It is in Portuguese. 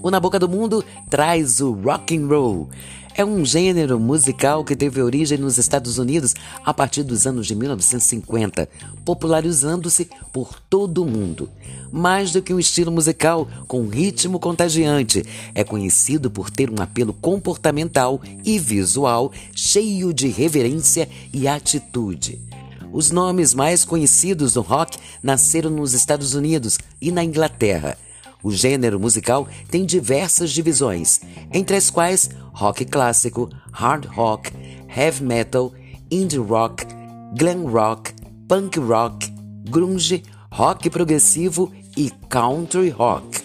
O Na Boca do Mundo traz o rock and roll. É um gênero musical que teve origem nos Estados Unidos a partir dos anos de 1950, popularizando-se por todo o mundo. Mais do que um estilo musical com ritmo contagiante, é conhecido por ter um apelo comportamental e visual cheio de reverência e atitude. Os nomes mais conhecidos do rock nasceram nos Estados Unidos e na Inglaterra. O gênero musical tem diversas divisões, entre as quais rock clássico, hard rock, heavy metal, indie rock, glam rock, punk rock, grunge, rock progressivo e country rock.